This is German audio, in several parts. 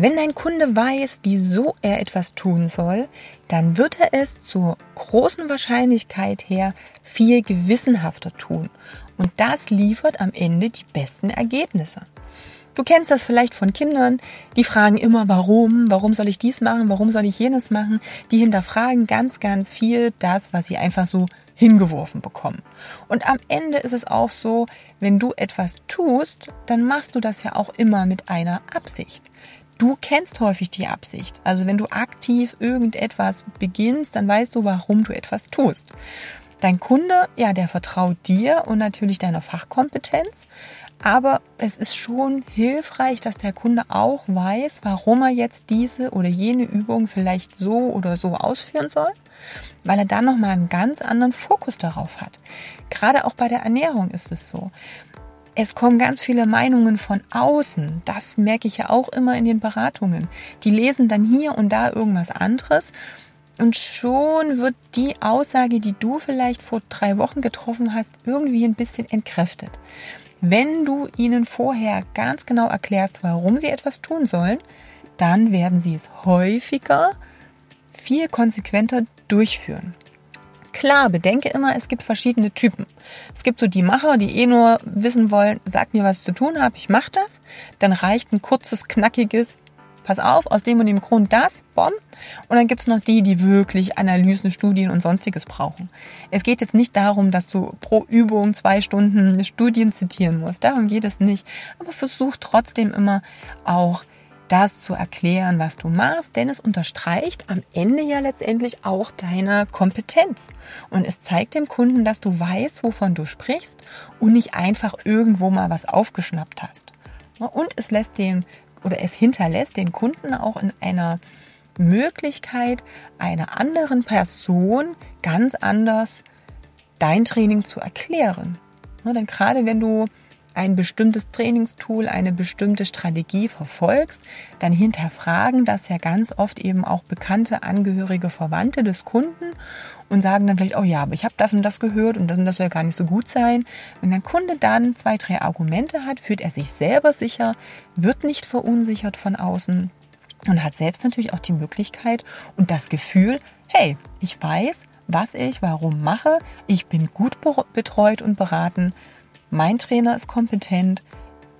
Wenn dein Kunde weiß, wieso er etwas tun soll, dann wird er es zur großen Wahrscheinlichkeit her viel gewissenhafter tun. Und das liefert am Ende die besten Ergebnisse. Du kennst das vielleicht von Kindern, die fragen immer, warum, warum soll ich dies machen, warum soll ich jenes machen. Die hinterfragen ganz, ganz viel das, was sie einfach so hingeworfen bekommen. Und am Ende ist es auch so, wenn du etwas tust, dann machst du das ja auch immer mit einer Absicht. Du kennst häufig die Absicht. Also wenn du aktiv irgendetwas beginnst, dann weißt du, warum du etwas tust. Dein Kunde, ja, der vertraut dir und natürlich deiner Fachkompetenz. Aber es ist schon hilfreich, dass der Kunde auch weiß, warum er jetzt diese oder jene Übung vielleicht so oder so ausführen soll, weil er dann nochmal einen ganz anderen Fokus darauf hat. Gerade auch bei der Ernährung ist es so es kommen ganz viele Meinungen von außen. Das merke ich ja auch immer in den Beratungen. Die lesen dann hier und da irgendwas anderes. Und schon wird die Aussage, die du vielleicht vor drei Wochen getroffen hast, irgendwie ein bisschen entkräftet. Wenn du ihnen vorher ganz genau erklärst, warum sie etwas tun sollen, dann werden sie es häufiger, viel konsequenter durchführen. Klar, bedenke immer, es gibt verschiedene Typen. Es gibt so die Macher, die eh nur wissen wollen, sag mir, was ich zu tun habe, ich mache das. Dann reicht ein kurzes, knackiges, pass auf, aus dem und dem Grund das, bom. Und dann gibt's noch die, die wirklich Analysen, Studien und sonstiges brauchen. Es geht jetzt nicht darum, dass du pro Übung zwei Stunden Studien zitieren musst. Darum geht es nicht. Aber versuch trotzdem immer auch das zu erklären, was du machst, denn es unterstreicht am Ende ja letztendlich auch deine Kompetenz. Und es zeigt dem Kunden, dass du weißt, wovon du sprichst und nicht einfach irgendwo mal was aufgeschnappt hast. Und es lässt den oder es hinterlässt den Kunden auch in einer Möglichkeit, einer anderen Person ganz anders dein Training zu erklären. Denn gerade wenn du ein bestimmtes Trainingstool, eine bestimmte Strategie verfolgst, dann hinterfragen das ja ganz oft eben auch bekannte Angehörige, Verwandte des Kunden und sagen dann vielleicht, oh ja, aber ich habe das und das gehört und das und das soll ja gar nicht so gut sein. Wenn der Kunde dann zwei, drei Argumente hat, fühlt er sich selber sicher, wird nicht verunsichert von außen und hat selbst natürlich auch die Möglichkeit und das Gefühl, hey, ich weiß, was ich warum mache, ich bin gut betreut und beraten mein Trainer ist kompetent,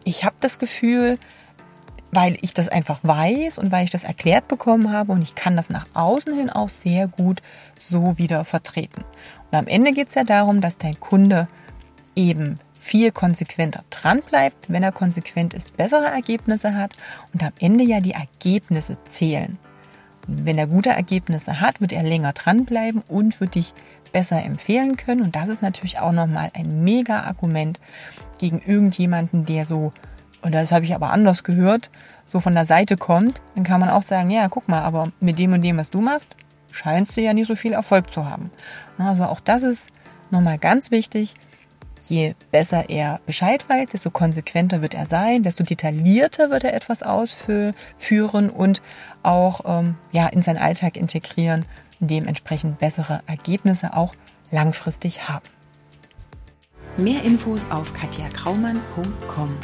ich habe das Gefühl, weil ich das einfach weiß und weil ich das erklärt bekommen habe und ich kann das nach außen hin auch sehr gut so wieder vertreten. Und am Ende geht es ja darum, dass dein Kunde eben viel konsequenter dran bleibt, wenn er konsequent ist, bessere Ergebnisse hat und am Ende ja die Ergebnisse zählen. Und wenn er gute Ergebnisse hat, wird er länger dranbleiben und wird dich besser empfehlen können. Und das ist natürlich auch nochmal ein mega Argument gegen irgendjemanden, der so, und das habe ich aber anders gehört, so von der Seite kommt. Dann kann man auch sagen, ja, guck mal, aber mit dem und dem, was du machst, scheinst du ja nicht so viel Erfolg zu haben. Also auch das ist nochmal ganz wichtig. Je besser er Bescheid weiß, desto konsequenter wird er sein, desto detaillierter wird er etwas ausführen und auch ähm, ja, in seinen Alltag integrieren dementsprechend bessere Ergebnisse auch langfristig haben. Mehr Infos auf katjakraumann.com.